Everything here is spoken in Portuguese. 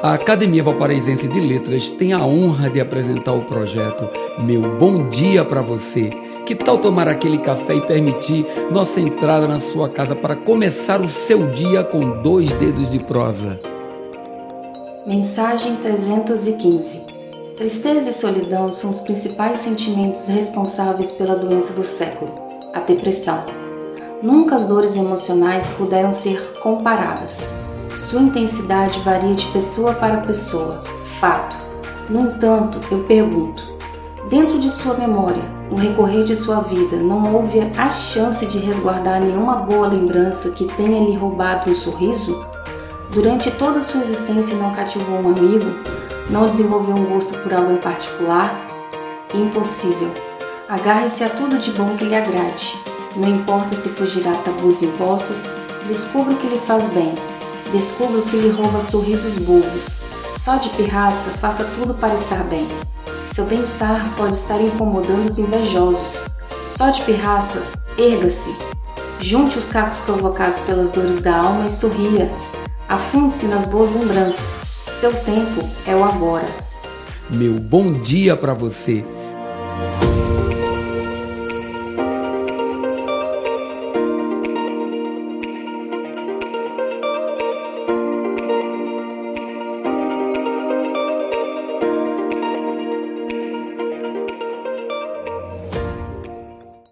A Academia Valparaísense de Letras tem a honra de apresentar o projeto Meu Bom Dia para Você. Que tal tomar aquele café e permitir nossa entrada na sua casa para começar o seu dia com dois dedos de prosa? Mensagem 315 Tristeza e solidão são os principais sentimentos responsáveis pela doença do século, a depressão. Nunca as dores emocionais puderam ser comparadas. Sua intensidade varia de pessoa para pessoa, fato. No entanto, eu pergunto: dentro de sua memória, no recorrer de sua vida, não houve a chance de resguardar nenhuma boa lembrança que tenha lhe roubado um sorriso? Durante toda sua existência não cativou um amigo? Não desenvolveu um gosto por algo em particular? Impossível. Agarre-se a tudo de bom que lhe agrade. Não importa se fugirá tabus impostos, descubra o que lhe faz bem Descubra o que lhe rouba sorrisos bobos. Só de pirraça, faça tudo para estar bem. Seu bem-estar pode estar incomodando os invejosos. Só de pirraça, erga-se. Junte os cacos provocados pelas dores da alma e sorria. Afunde-se nas boas lembranças. Seu tempo é o agora. Meu bom dia para você.